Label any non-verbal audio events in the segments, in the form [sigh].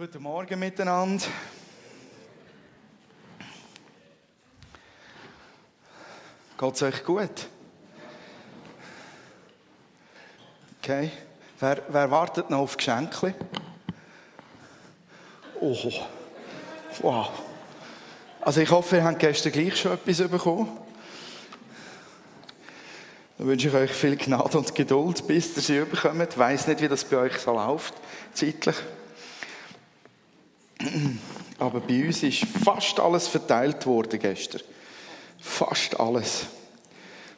Guten Morgen miteinander. Geht's euch gut? Okay. Wer, wer wartet noch auf Geschenke? Oh, wow. Also ich hoffe, ihr habt gestern gleich schon etwas bekommen. Dann wünsche ich euch viel Gnade und Geduld, bis ihr sie bekommt. Ich weiss nicht, wie das bei euch so läuft, zeitlich. Aber bei uns ist fast alles verteilt worden gestern. Fast alles.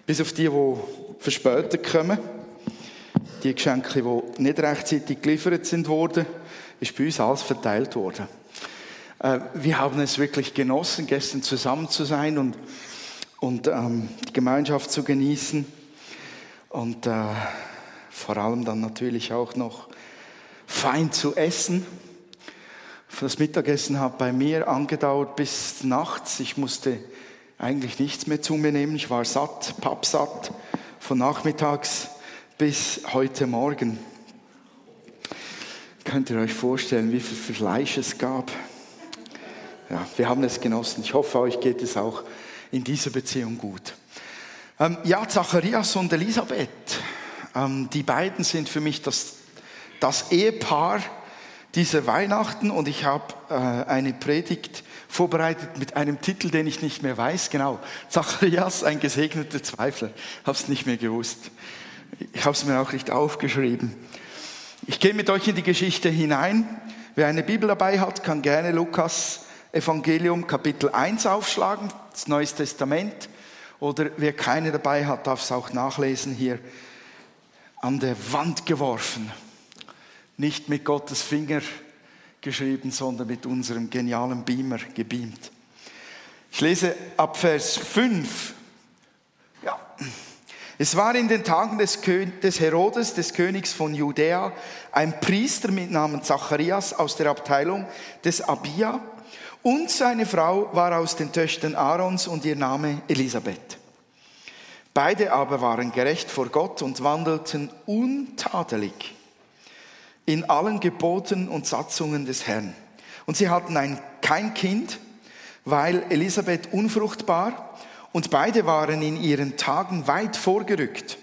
Bis auf die, die verspätet kommen. Die Geschenke, die nicht rechtzeitig geliefert sind worden, ist bei uns alles verteilt worden. Äh, wir haben es wirklich genossen, gestern zusammen zu sein und, und ähm, die Gemeinschaft zu genießen. Und äh, vor allem dann natürlich auch noch fein zu essen. Das Mittagessen hat bei mir angedauert bis nachts. Ich musste eigentlich nichts mehr zu mir nehmen. Ich war satt, pappsatt, von nachmittags bis heute Morgen. Könnt ihr euch vorstellen, wie viel Fleisch es gab? Ja, wir haben es genossen. Ich hoffe, euch geht es auch in dieser Beziehung gut. Ähm, ja, Zacharias und Elisabeth, ähm, die beiden sind für mich das, das Ehepaar, diese Weihnachten und ich habe äh, eine Predigt vorbereitet mit einem Titel, den ich nicht mehr weiß. Genau, Zacharias, ein gesegneter Zweifler. Habe es nicht mehr gewusst. Ich habe es mir auch nicht aufgeschrieben. Ich gehe mit euch in die Geschichte hinein. Wer eine Bibel dabei hat, kann gerne Lukas Evangelium Kapitel 1 aufschlagen, das Neues Testament. Oder wer keine dabei hat, darf es auch nachlesen hier an der Wand geworfen nicht mit Gottes Finger geschrieben, sondern mit unserem genialen Beamer gebeamt. Ich lese ab Vers 5. Ja. Es war in den Tagen des, des Herodes, des Königs von Judäa, ein Priester mit Namen Zacharias aus der Abteilung des Abia und seine Frau war aus den Töchtern Aarons und ihr Name Elisabeth. Beide aber waren gerecht vor Gott und wandelten untadelig in allen Geboten und Satzungen des Herrn. Und sie hatten ein, kein Kind, weil Elisabeth unfruchtbar und beide waren in ihren Tagen weit vorgerückt.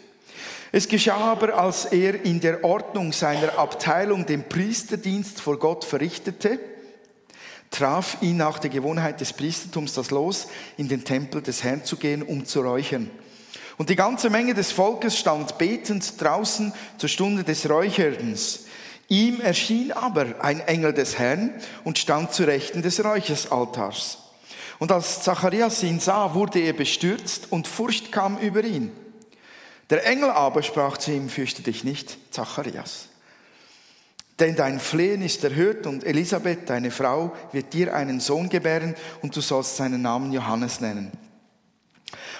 Es geschah aber, als er in der Ordnung seiner Abteilung den Priesterdienst vor Gott verrichtete, traf ihn nach der Gewohnheit des Priestertums das Los, in den Tempel des Herrn zu gehen, um zu räuchern. Und die ganze Menge des Volkes stand betend draußen zur Stunde des Räucherns. Ihm erschien aber ein Engel des Herrn und stand zu Rechten des Räuchersaltars. Und als Zacharias ihn sah, wurde er bestürzt und Furcht kam über ihn. Der Engel aber sprach zu ihm, fürchte dich nicht, Zacharias. Denn dein Flehen ist erhört und Elisabeth, deine Frau, wird dir einen Sohn gebären und du sollst seinen Namen Johannes nennen.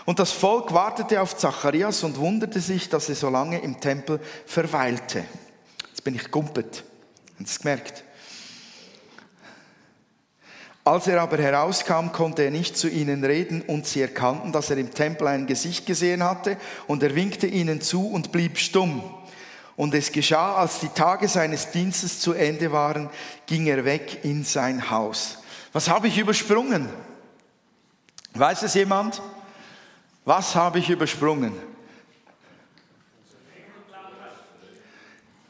Und das Volk wartete auf Zacharias und wunderte sich, dass er so lange im Tempel verweilte bin ich gumpet. Haben Sie es gemerkt? Als er aber herauskam, konnte er nicht zu ihnen reden und sie erkannten, dass er im Tempel ein Gesicht gesehen hatte und er winkte ihnen zu und blieb stumm. Und es geschah, als die Tage seines Dienstes zu Ende waren, ging er weg in sein Haus. Was habe ich übersprungen? Weiß es jemand? Was habe ich übersprungen?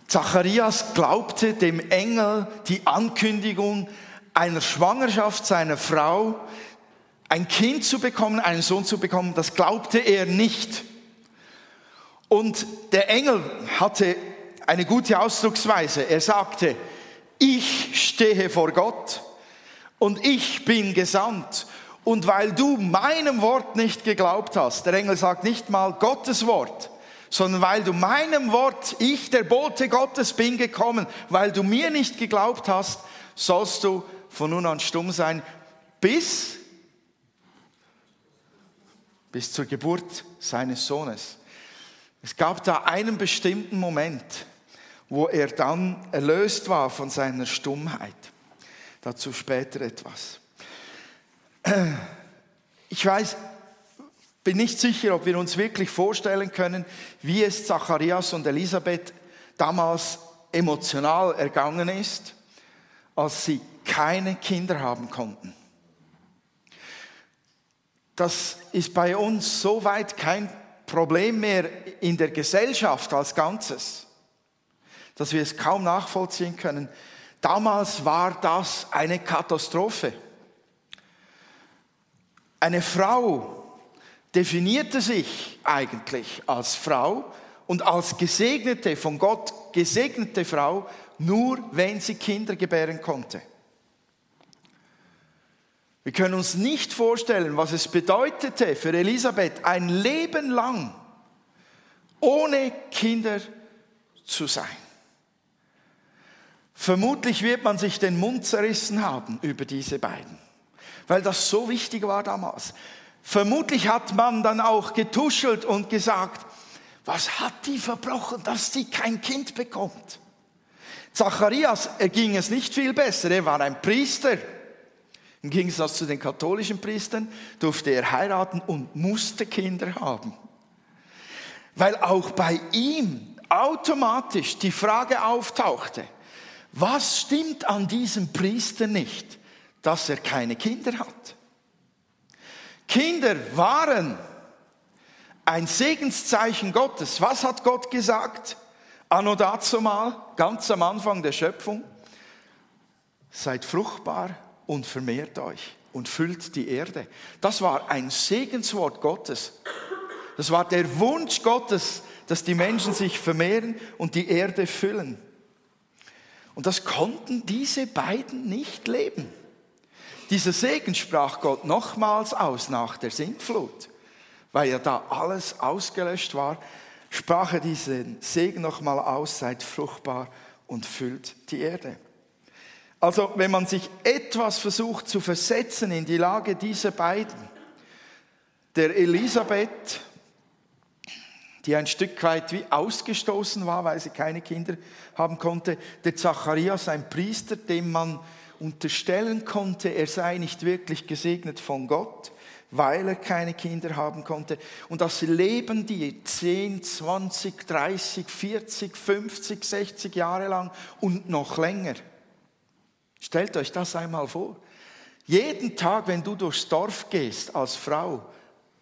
Zacharias glaubte dem Engel die Ankündigung einer Schwangerschaft seiner Frau, ein Kind zu bekommen, einen Sohn zu bekommen, das glaubte er nicht. Und der Engel hatte eine gute Ausdrucksweise. Er sagte, ich stehe vor Gott und ich bin gesandt. Und weil du meinem Wort nicht geglaubt hast, der Engel sagt nicht mal Gottes Wort, sondern weil du meinem Wort, ich der Bote Gottes bin gekommen, weil du mir nicht geglaubt hast, sollst du von nun an stumm sein, bis, bis zur Geburt seines Sohnes. Es gab da einen bestimmten Moment, wo er dann erlöst war von seiner Stummheit. Dazu später etwas. Ich weiß, bin nicht sicher, ob wir uns wirklich vorstellen können, wie es Zacharias und Elisabeth damals emotional ergangen ist, als sie keine Kinder haben konnten. Das ist bei uns soweit kein Problem mehr in der Gesellschaft als Ganzes, dass wir es kaum nachvollziehen können. Damals war das eine Katastrophe. Eine Frau definierte sich eigentlich als Frau und als gesegnete, von Gott gesegnete Frau, nur wenn sie Kinder gebären konnte. Wir können uns nicht vorstellen, was es bedeutete für Elisabeth, ein Leben lang ohne Kinder zu sein. Vermutlich wird man sich den Mund zerrissen haben über diese beiden, weil das so wichtig war damals. Vermutlich hat man dann auch getuschelt und gesagt, was hat die verbrochen, dass sie kein Kind bekommt? Zacharias ging es nicht viel besser, er war ein Priester. Im Gegensatz zu den katholischen Priestern durfte er heiraten und musste Kinder haben. Weil auch bei ihm automatisch die Frage auftauchte, was stimmt an diesem Priester nicht, dass er keine Kinder hat? Kinder waren ein Segenszeichen Gottes. Was hat Gott gesagt? Anno dazu mal, ganz am Anfang der Schöpfung. Seid fruchtbar und vermehrt euch und füllt die Erde. Das war ein Segenswort Gottes. Das war der Wunsch Gottes, dass die Menschen sich vermehren und die Erde füllen. Und das konnten diese beiden nicht leben. Dieser Segen sprach Gott nochmals aus nach der Sintflut, weil ja da alles ausgelöscht war, sprach er diesen Segen nochmal aus, seid fruchtbar und füllt die Erde. Also wenn man sich etwas versucht zu versetzen in die Lage dieser beiden, der Elisabeth, die ein Stück weit wie ausgestoßen war, weil sie keine Kinder haben konnte, der Zacharias, ein Priester, dem man unterstellen konnte, er sei nicht wirklich gesegnet von Gott, weil er keine Kinder haben konnte. Und das leben die 10, 20, 30, 40, 50, 60 Jahre lang und noch länger. Stellt euch das einmal vor. Jeden Tag, wenn du durchs Dorf gehst als Frau,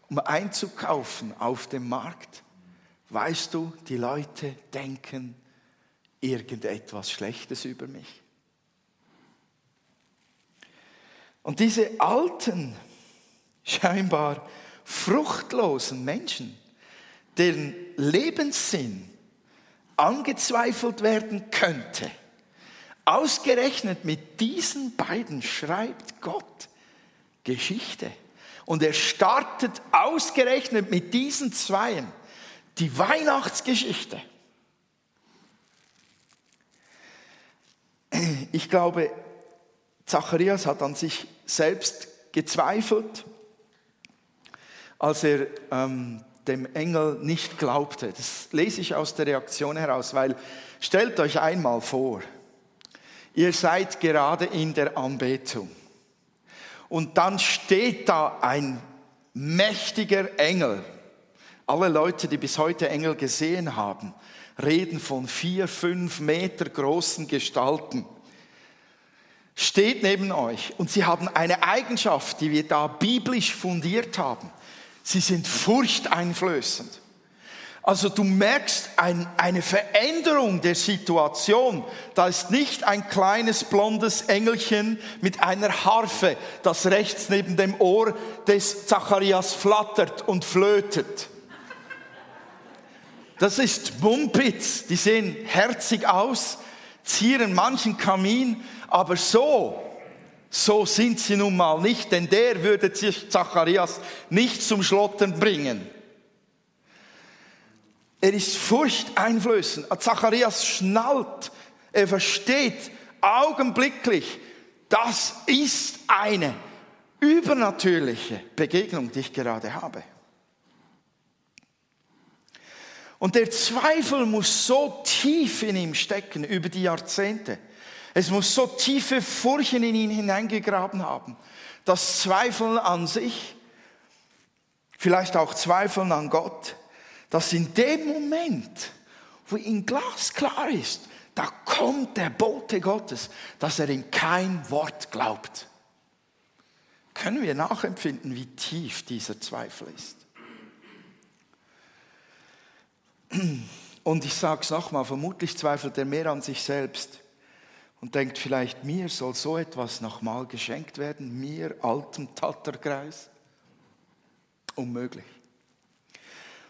um einzukaufen auf dem Markt, weißt du, die Leute denken irgendetwas Schlechtes über mich. Und diese alten, scheinbar fruchtlosen Menschen, deren Lebenssinn angezweifelt werden könnte, Ausgerechnet mit diesen beiden schreibt Gott Geschichte. Und er startet ausgerechnet mit diesen Zweien die Weihnachtsgeschichte. Ich glaube, Zacharias hat an sich selbst gezweifelt, als er ähm, dem Engel nicht glaubte. Das lese ich aus der Reaktion heraus, weil stellt euch einmal vor, ihr seid gerade in der Anbetung. Und dann steht da ein mächtiger Engel. Alle Leute, die bis heute Engel gesehen haben, reden von vier, fünf Meter großen Gestalten. Steht neben euch und sie haben eine Eigenschaft, die wir da biblisch fundiert haben. Sie sind furchteinflößend. Also du merkst ein, eine Veränderung der Situation. Da ist nicht ein kleines blondes Engelchen mit einer Harfe, das rechts neben dem Ohr des Zacharias flattert und flötet. Das ist Mumpitz. Die sehen herzig aus, zieren manchen Kamin, aber so, so sind sie nun mal nicht, denn der würde Zacharias nicht zum Schlottern bringen. Er ist furchteinflößend. Zacharias schnallt, er versteht augenblicklich, das ist eine übernatürliche Begegnung, die ich gerade habe. Und der Zweifel muss so tief in ihm stecken über die Jahrzehnte. Es muss so tiefe Furchen in ihn hineingegraben haben, dass Zweifeln an sich, vielleicht auch Zweifeln an Gott, dass in dem Moment, wo ihm glasklar ist, da kommt der Bote Gottes, dass er in kein Wort glaubt. Können wir nachempfinden, wie tief dieser Zweifel ist? Und ich sage es nochmal, vermutlich zweifelt er mehr an sich selbst und denkt vielleicht, mir soll so etwas nochmal geschenkt werden, mir, altem Tatterkreis. Unmöglich.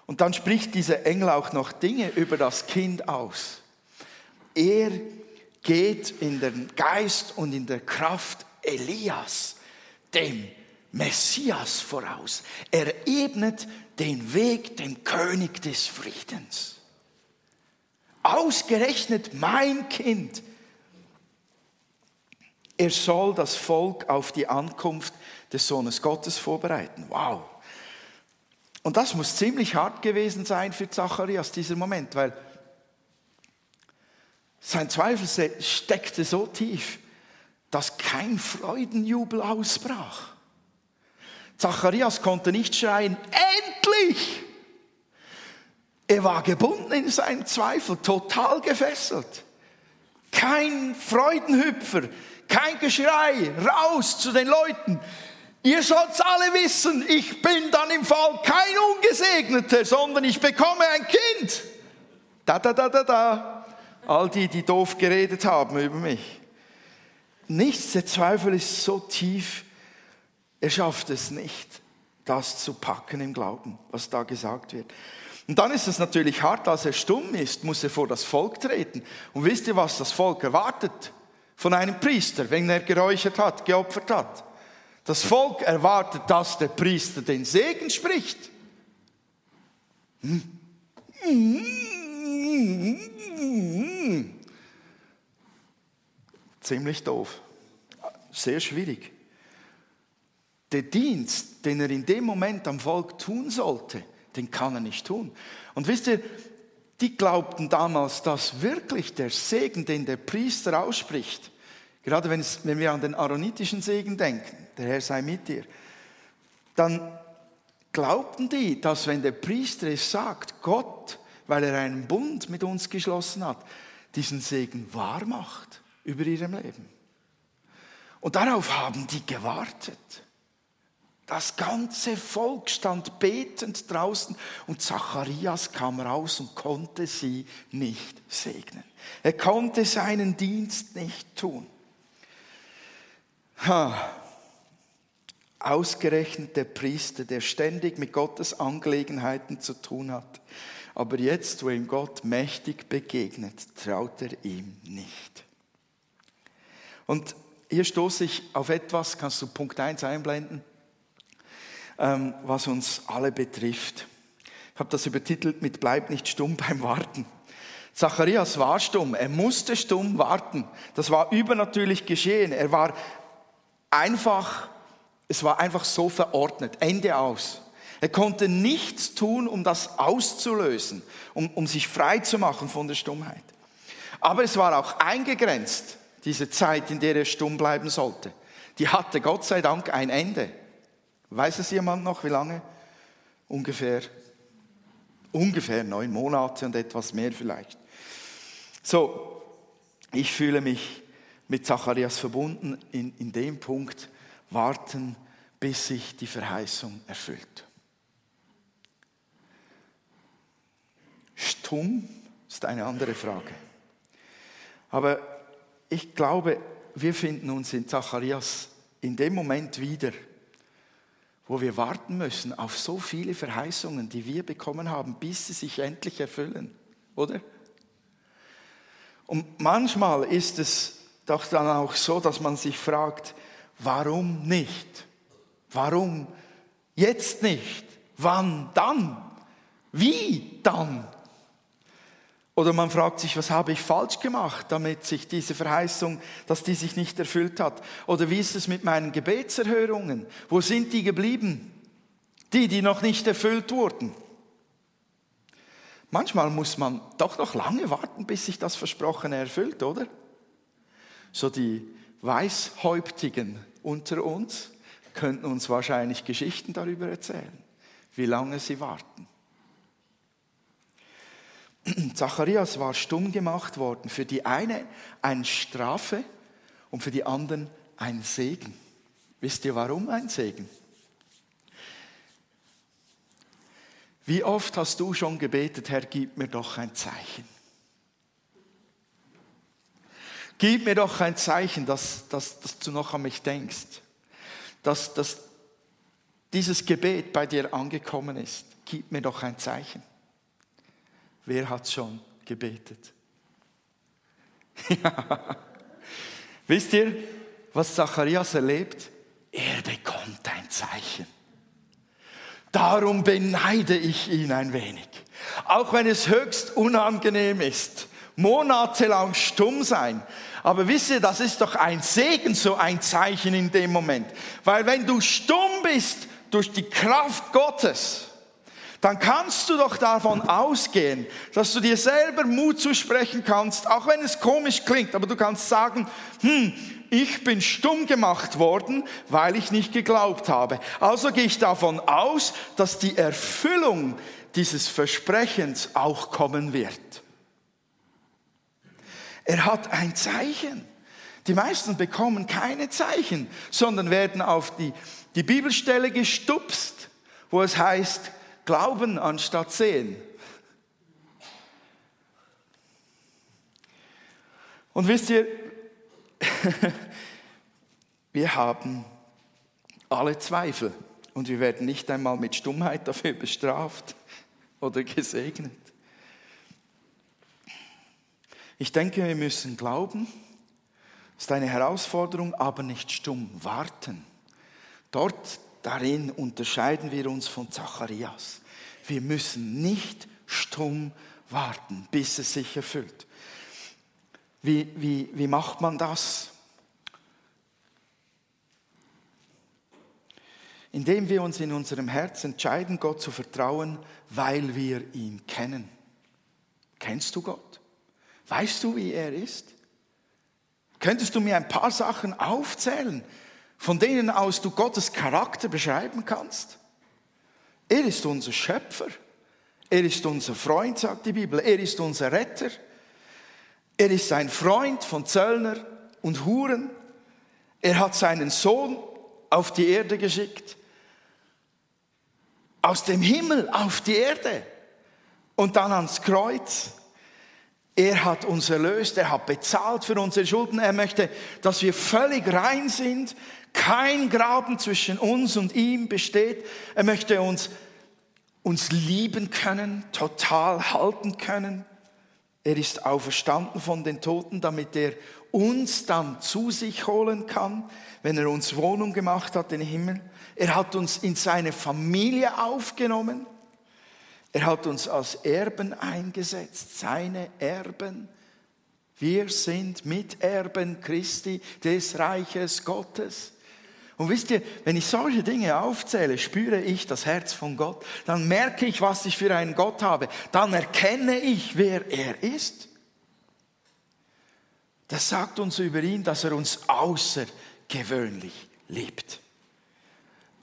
Und dann spricht dieser Engel auch noch Dinge über das Kind aus. Er geht in den Geist und in der Kraft Elias, dem Messias voraus. Er ebnet den Weg dem König des Friedens. Ausgerechnet mein Kind. Er soll das Volk auf die Ankunft des Sohnes Gottes vorbereiten. Wow. Und das muss ziemlich hart gewesen sein für Zacharias, dieser Moment, weil sein Zweifel steckte so tief, dass kein Freudenjubel ausbrach. Zacharias konnte nicht schreien, endlich! Er war gebunden in seinen Zweifel, total gefesselt. Kein Freudenhüpfer, kein Geschrei, raus zu den Leuten. Ihr sollt's alle wissen, ich bin dann im Fall kein Ungesegneter, sondern ich bekomme ein Kind. Da, da, da, da, da. All die, die doof geredet haben über mich. Nichts, der Zweifel ist so tief, er schafft es nicht, das zu packen im Glauben, was da gesagt wird. Und dann ist es natürlich hart, als er stumm ist, muss er vor das Volk treten. Und wisst ihr, was das Volk erwartet von einem Priester, wenn er geräuchert hat, geopfert hat? Das Volk erwartet, dass der Priester den Segen spricht. Ziemlich doof. Sehr schwierig der Dienst, den er in dem Moment am Volk tun sollte, den kann er nicht tun. Und wisst ihr, die glaubten damals, dass wirklich der Segen, den der Priester ausspricht, gerade wenn, es, wenn wir an den aaronitischen Segen denken, der Herr sei mit dir, dann glaubten die, dass wenn der Priester es sagt, Gott, weil er einen Bund mit uns geschlossen hat, diesen Segen wahr macht über ihrem Leben. Und darauf haben die gewartet. Das ganze Volk stand betend draußen und Zacharias kam raus und konnte sie nicht segnen. Er konnte seinen Dienst nicht tun. Ha. Ausgerechnet der Priester, der ständig mit Gottes Angelegenheiten zu tun hat. Aber jetzt, wo ihm Gott mächtig begegnet, traut er ihm nicht. Und hier stoße ich auf etwas, kannst du Punkt 1 einblenden? Ähm, was uns alle betrifft. Ich habe das übertitelt mit Bleib nicht stumm beim Warten. Zacharias war stumm, er musste stumm warten. Das war übernatürlich geschehen. Er war einfach, es war einfach so verordnet, Ende aus. Er konnte nichts tun, um das auszulösen, um, um sich frei zu machen von der Stummheit. Aber es war auch eingegrenzt, diese Zeit, in der er stumm bleiben sollte. Die hatte Gott sei Dank ein Ende. Weiß es jemand noch, wie lange? Ungefähr, ungefähr neun Monate und etwas mehr vielleicht. So, ich fühle mich mit Zacharias verbunden in, in dem Punkt, warten, bis sich die Verheißung erfüllt. Stumm ist eine andere Frage. Aber ich glaube, wir finden uns in Zacharias in dem Moment wieder, wo wir warten müssen auf so viele Verheißungen, die wir bekommen haben, bis sie sich endlich erfüllen, oder? Und manchmal ist es doch dann auch so, dass man sich fragt, warum nicht? Warum jetzt nicht? Wann dann? Wie dann? Oder man fragt sich, was habe ich falsch gemacht, damit sich diese Verheißung, dass die sich nicht erfüllt hat? Oder wie ist es mit meinen Gebetserhörungen? Wo sind die geblieben? Die, die noch nicht erfüllt wurden. Manchmal muss man doch noch lange warten, bis sich das Versprochene erfüllt, oder? So die Weißhäuptigen unter uns könnten uns wahrscheinlich Geschichten darüber erzählen, wie lange sie warten. [clears throat] Zacharias war stumm gemacht worden. Für die eine eine Strafe und für die anderen ein Segen. Wisst ihr warum ein Segen? Wie oft hast du schon gebetet, Herr, gib mir doch ein Zeichen. Gib mir doch ein Zeichen, dass, dass, dass du noch an mich denkst. Dass, dass dieses Gebet bei dir angekommen ist. Gib mir doch ein Zeichen. Wer hat schon gebetet? ja. [laughs] Wisst ihr, was Zacharias erlebt? Er bekommt ein Zeichen. Darum beneide ich ihn ein wenig. Auch wenn es höchst unangenehm ist, monatelang stumm sein. Aber wisst ihr, das ist doch ein Segen, so ein Zeichen in dem Moment. Weil wenn du stumm bist durch die Kraft Gottes, dann kannst du doch davon ausgehen, dass du dir selber Mut zusprechen kannst, auch wenn es komisch klingt, aber du kannst sagen, hm, ich bin stumm gemacht worden, weil ich nicht geglaubt habe. Also gehe ich davon aus, dass die Erfüllung dieses Versprechens auch kommen wird. Er hat ein Zeichen. Die meisten bekommen keine Zeichen, sondern werden auf die, die Bibelstelle gestupst, wo es heißt, Glauben anstatt sehen. Und wisst ihr, [laughs] wir haben alle Zweifel und wir werden nicht einmal mit Stummheit dafür bestraft oder gesegnet. Ich denke, wir müssen glauben, das ist eine Herausforderung, aber nicht stumm warten. Dort Darin unterscheiden wir uns von Zacharias. Wir müssen nicht stumm warten, bis es sich erfüllt. Wie, wie, wie macht man das? Indem wir uns in unserem Herz entscheiden, Gott zu vertrauen, weil wir ihn kennen. Kennst du Gott? Weißt du, wie er ist? Könntest du mir ein paar Sachen aufzählen, von denen aus du Gottes Charakter beschreiben kannst? Er ist unser Schöpfer. Er ist unser Freund, sagt die Bibel. Er ist unser Retter. Er ist ein Freund von Zöllner und Huren. Er hat seinen Sohn auf die Erde geschickt. Aus dem Himmel auf die Erde. Und dann ans Kreuz. Er hat uns erlöst, er hat bezahlt für unsere Schulden. Er möchte, dass wir völlig rein sind, kein Graben zwischen uns und ihm besteht. Er möchte uns, uns lieben können, total halten können. Er ist auferstanden von den Toten, damit er uns dann zu sich holen kann, wenn er uns Wohnung gemacht hat im Himmel. Er hat uns in seine Familie aufgenommen. Er hat uns als Erben eingesetzt, seine Erben. Wir sind Miterben Christi des Reiches Gottes. Und wisst ihr, wenn ich solche Dinge aufzähle, spüre ich das Herz von Gott, dann merke ich, was ich für einen Gott habe, dann erkenne ich, wer er ist. Das sagt uns über ihn, dass er uns außergewöhnlich liebt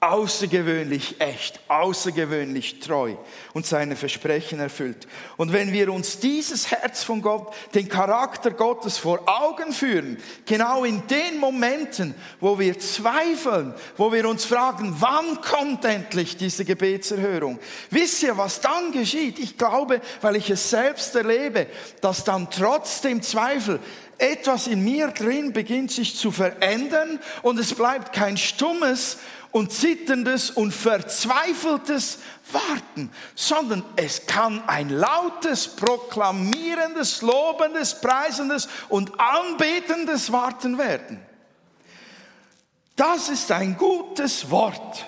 außergewöhnlich echt, außergewöhnlich treu und seine Versprechen erfüllt. Und wenn wir uns dieses Herz von Gott, den Charakter Gottes vor Augen führen, genau in den Momenten, wo wir zweifeln, wo wir uns fragen, wann kommt endlich diese Gebetserhörung? Wisst ihr, was dann geschieht? Ich glaube, weil ich es selbst erlebe, dass dann trotzdem Zweifel etwas in mir drin beginnt sich zu verändern und es bleibt kein stummes und zitterndes und verzweifeltes Warten, sondern es kann ein lautes, proklamierendes, lobendes, preisendes und anbetendes Warten werden. Das ist ein gutes Wort.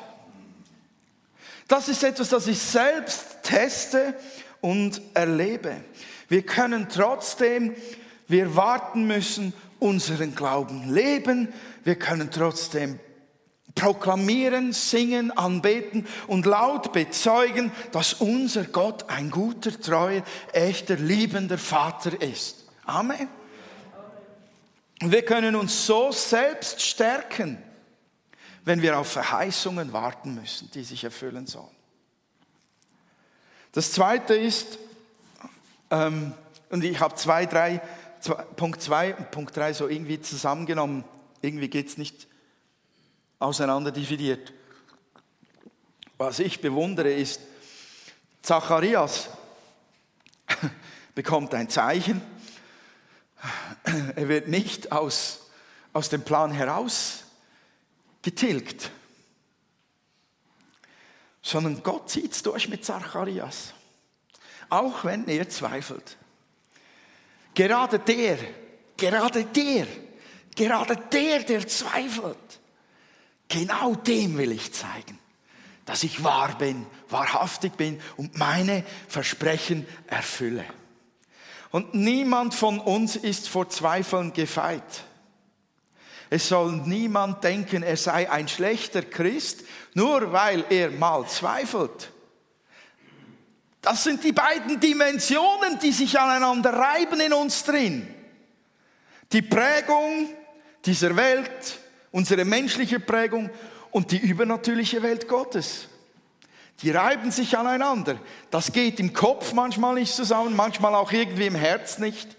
Das ist etwas, das ich selbst teste und erlebe. Wir können trotzdem, wir warten müssen, unseren Glauben leben. Wir können trotzdem proklamieren, singen, anbeten und laut bezeugen, dass unser Gott ein guter, treuer, echter, liebender Vater ist. Amen. Wir können uns so selbst stärken, wenn wir auf Verheißungen warten müssen, die sich erfüllen sollen. Das zweite ist, Ähm, und ich habe zwei, drei, zwei, Punkt 2 und Punkt 3 so irgendwie zusammengenommen. Irgendwie geht es nicht auseinander dividiert. Was ich bewundere ist, Zacharias [laughs] bekommt ein Zeichen. Er wird nicht aus, aus dem Plan heraus getilgt, sondern Gott zieht es durch mit Zacharias. Auch wenn er zweifelt. Gerade der, gerade der, gerade der, der zweifelt, genau dem will ich zeigen, dass ich wahr bin, wahrhaftig bin und meine Versprechen erfülle. Und niemand von uns ist vor Zweifeln gefeit. Es soll niemand denken, er sei ein schlechter Christ, nur weil er mal zweifelt. Das sind die beiden Dimensionen, die sich aneinander reiben in uns drin. Die Prägung dieser Welt, unsere menschliche Prägung und die übernatürliche Welt Gottes. Die reiben sich aneinander. Das geht im Kopf manchmal nicht zusammen, manchmal auch irgendwie im Herz nicht.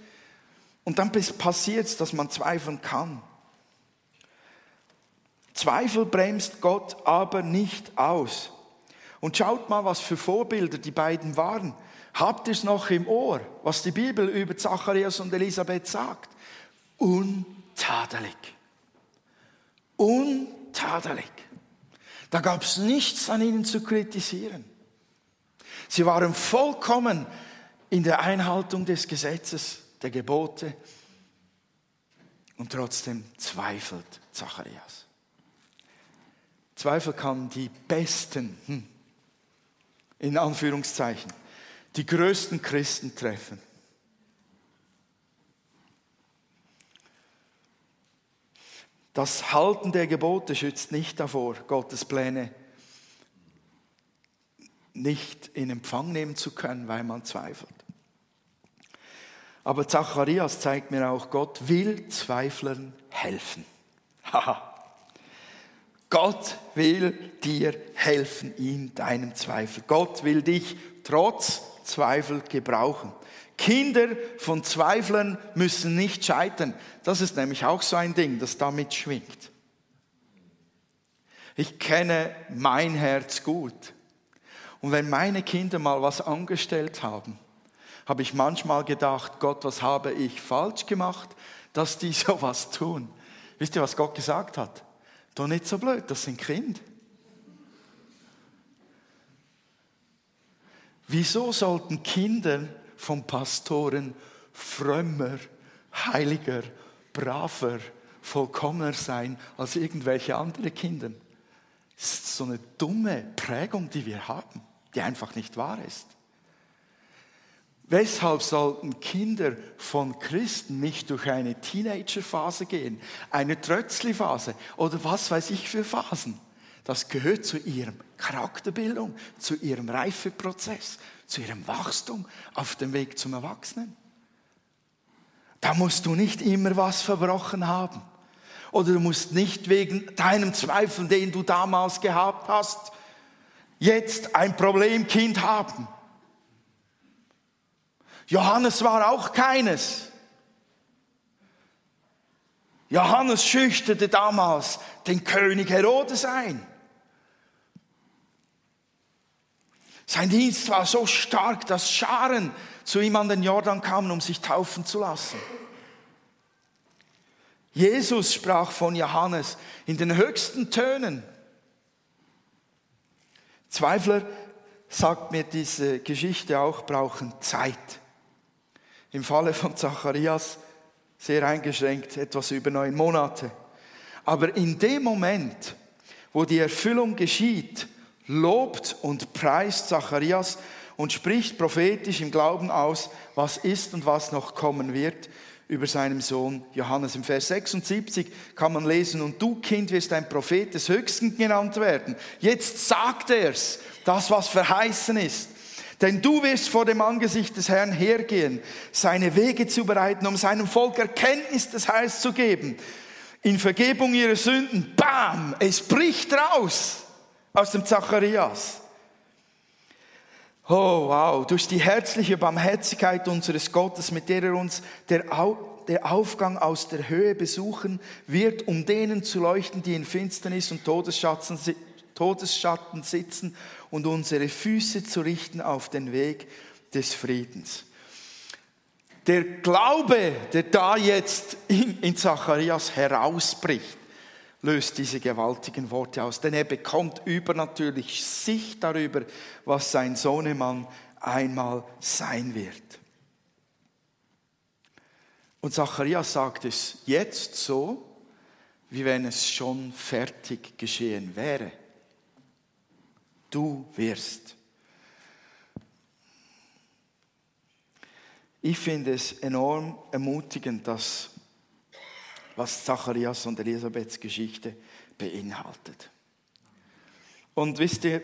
Und dann passiert es, dass man zweifeln kann. Zweifel bremst Gott aber nicht aus. Und schaut mal, was für Vorbilder die beiden waren. Habt ihr es noch im Ohr, was die Bibel über Zacharias und Elisabeth sagt? Untadelig. Untadelig. Da gab es nichts an ihnen zu kritisieren. Sie waren vollkommen in der Einhaltung des Gesetzes, der Gebote. Und trotzdem zweifelt Zacharias. Zweifel kann die besten, hm, in Anführungszeichen, die größten Christen treffen. Das Halten der Gebote schützt nicht davor, Gottes Pläne nicht in Empfang nehmen zu können, weil man zweifelt. Aber Zacharias zeigt mir auch, Gott will Zweiflern helfen. Haha. Gott will dir helfen in deinem Zweifel. Gott will dich trotz Zweifel gebrauchen. Kinder von Zweiflern müssen nicht scheitern. Das ist nämlich auch so ein Ding, das damit schwingt. Ich kenne mein Herz gut. Und wenn meine Kinder mal was angestellt haben, habe ich manchmal gedacht, Gott, was habe ich falsch gemacht, dass die [laughs] sowas tun? Wisst ihr, was Gott gesagt hat? Doch nicht so blöd, das sind Kinder. Wieso sollten Kinder von Pastoren frömmer, heiliger, braver, vollkommener sein als irgendwelche andere Kinder? Das ist so eine dumme Prägung, die wir haben, die einfach nicht wahr ist. Weshalb sollten Kinder von Christen nicht durch eine Teenagerphase gehen, eine Trötzli-Phase oder was weiß ich für Phasen? Das gehört zu ihrem Charakterbildung, zu ihrem Reifeprozess, zu ihrem Wachstum auf dem Weg zum Erwachsenen. Da musst du nicht immer was verbrochen haben. Oder du musst nicht wegen deinem Zweifel, den du damals gehabt hast, jetzt ein Problemkind haben. Johannes war auch keines. Johannes schüchterte damals den König Herodes ein. Sein Dienst war so stark, dass Scharen zu ihm an den Jordan kamen, um sich taufen zu lassen. Jesus sprach von Johannes in den höchsten Tönen. Zweifler, sagt mir diese Geschichte auch, brauchen Zeit. Im Falle von Zacharias sehr eingeschränkt, etwas über neun Monate. Aber in dem Moment, wo die Erfüllung geschieht, lobt und preist Zacharias und spricht prophetisch im Glauben aus, was ist und was noch kommen wird über seinem Sohn Johannes. Im Vers 76 kann man lesen, und du Kind wirst ein Prophet des Höchsten genannt werden. Jetzt sagt er's, das was verheißen ist. Denn du wirst vor dem Angesicht des Herrn hergehen, seine Wege zu bereiten, um seinem Volk Erkenntnis des Heils zu geben. In Vergebung ihrer Sünden, bam, es bricht raus aus dem Zacharias. Oh, wow. Durch die herzliche Barmherzigkeit unseres Gottes, mit der er uns der, Au der Aufgang aus der Höhe besuchen wird, um denen zu leuchten, die in Finsternis und Todesschatten, Todesschatten sitzen und unsere Füße zu richten auf den Weg des Friedens. Der Glaube, der da jetzt in, in Zacharias herausbricht, löst diese gewaltigen Worte aus, denn er bekommt übernatürlich Sicht darüber, was sein Sohnemann einmal sein wird. Und Zacharias sagt es jetzt so, wie wenn es schon fertig geschehen wäre. Du wirst. Ich finde es enorm ermutigend, dass was Zacharias und Elisabeths Geschichte beinhaltet. Und wisst ihr,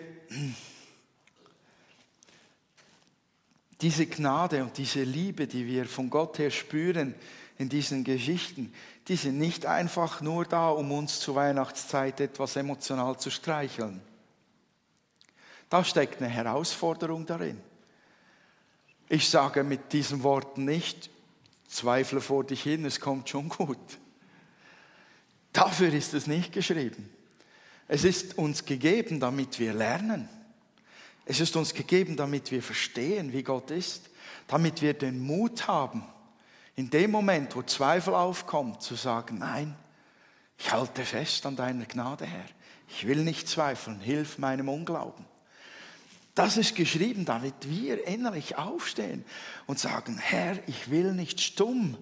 diese Gnade und diese Liebe, die wir von Gott her spüren in diesen Geschichten, die sind nicht einfach nur da, um uns zur Weihnachtszeit etwas emotional zu streicheln. Da steckt eine Herausforderung darin. Ich sage mit diesen Worten nicht, zweifle vor dich hin, es kommt schon gut. Dafür ist es nicht geschrieben. Es ist uns gegeben, damit wir lernen. Es ist uns gegeben, damit wir verstehen, wie Gott ist, damit wir den Mut haben, in dem Moment, wo Zweifel aufkommt, zu sagen, nein, ich halte fest an deiner Gnade, Herr. Ich will nicht zweifeln, hilf meinem Unglauben. Das ist geschrieben, damit wir innerlich aufstehen und sagen, Herr, ich will nicht stumm,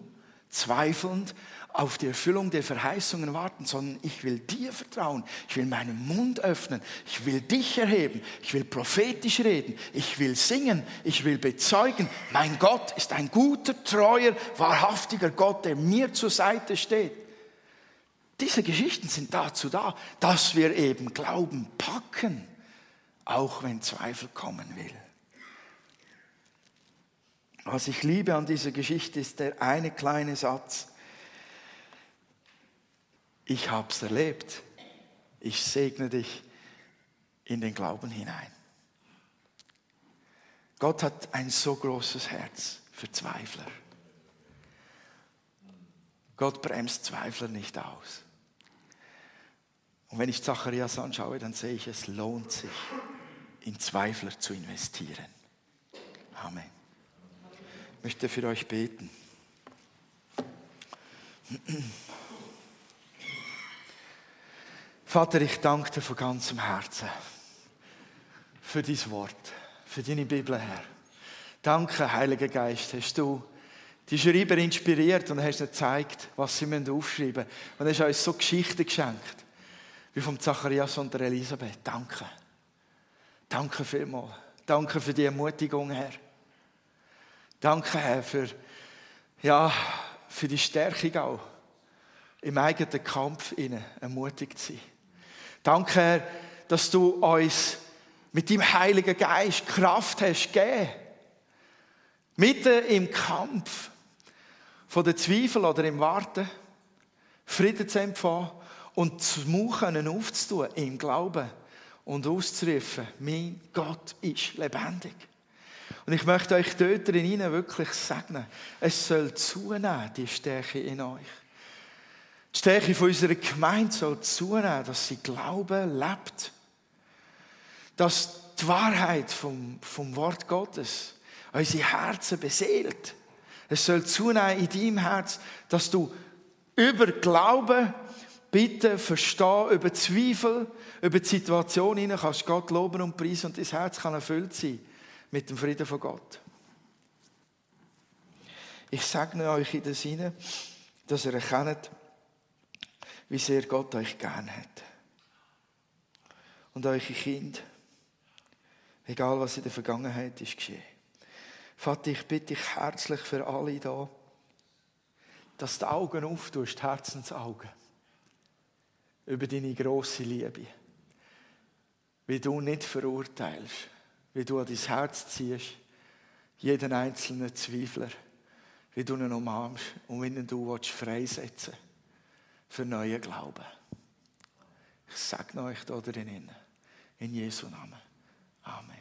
zweifelnd auf die Erfüllung der Verheißungen warten, sondern ich will dir vertrauen. Ich will meinen Mund öffnen. Ich will dich erheben. Ich will prophetisch reden. Ich will singen. Ich will bezeugen. Mein Gott ist ein guter, treuer, wahrhaftiger Gott, der mir zur Seite steht. Diese Geschichten sind dazu da, dass wir eben Glauben packen, auch wenn Zweifel kommen will. Was ich liebe an dieser Geschichte ist der eine kleine Satz ich habe es erlebt. Ich segne dich in den Glauben hinein. Gott hat ein so großes Herz für Zweifler. Gott bremst Zweifler nicht aus. Und wenn ich Zacharias anschaue, dann sehe ich, es lohnt sich, in Zweifler zu investieren. Amen. Möchte für euch beten. Vater, ich danke dir von ganzem Herzen für dein Wort, für deine Bibel, Herr. Danke, Heiliger Geist, hast du die Schreiber inspiriert und hast ihnen gezeigt, was sie aufschreiben müssen. Und hast uns so Geschichten geschenkt, wie vom Zacharias und der Elisabeth. Danke. Danke vielmals. Danke für die Ermutigung, Herr. Danke, Herr, für, ja, für die Stärkung auch, im eigenen Kampf innen ermutigt zu sein. Danke, Herr, dass du uns mit dem Heiligen Geist Kraft hast gegeben. Mitten im Kampf von den Zweifeln oder im Warten, Frieden zu empfangen und zu Mauern aufzutun im Glauben und auszurufen, mein Gott ist lebendig. Und ich möchte euch dort drin wirklich segnen, es soll zunehmen, die Stärke in euch. Die Stärke von unserer Gemeinde soll zunehmen, dass sie Glauben lebt. Dass die Wahrheit vom, vom Wort Gottes unsere Herzen beseelt. Es soll zunehmen in deinem Herz, dass du über Glauben bitte verstehen, über Zweifel, über die Situation hinein kannst Gott loben und preisen und dein Herz kann erfüllt sein mit dem Frieden von Gott. Ich sage euch in das Sinne, dass ihr erkennt, wie sehr Gott euch gern hat. Und eure Kind, egal was in der Vergangenheit ist geschehen. Vater, ich bitte dich herzlich für alle da, dass die Augen auftust, Herzensaugen, über deine große Liebe. Wie du nicht verurteilst, wie du an dein Herz ziehst, jeden einzelnen Zweifler, wie du ihn umarmst und wie du freisetzen willst für neuen Glauben. Ich sage euch da drinnen. In Jesu Namen. Amen.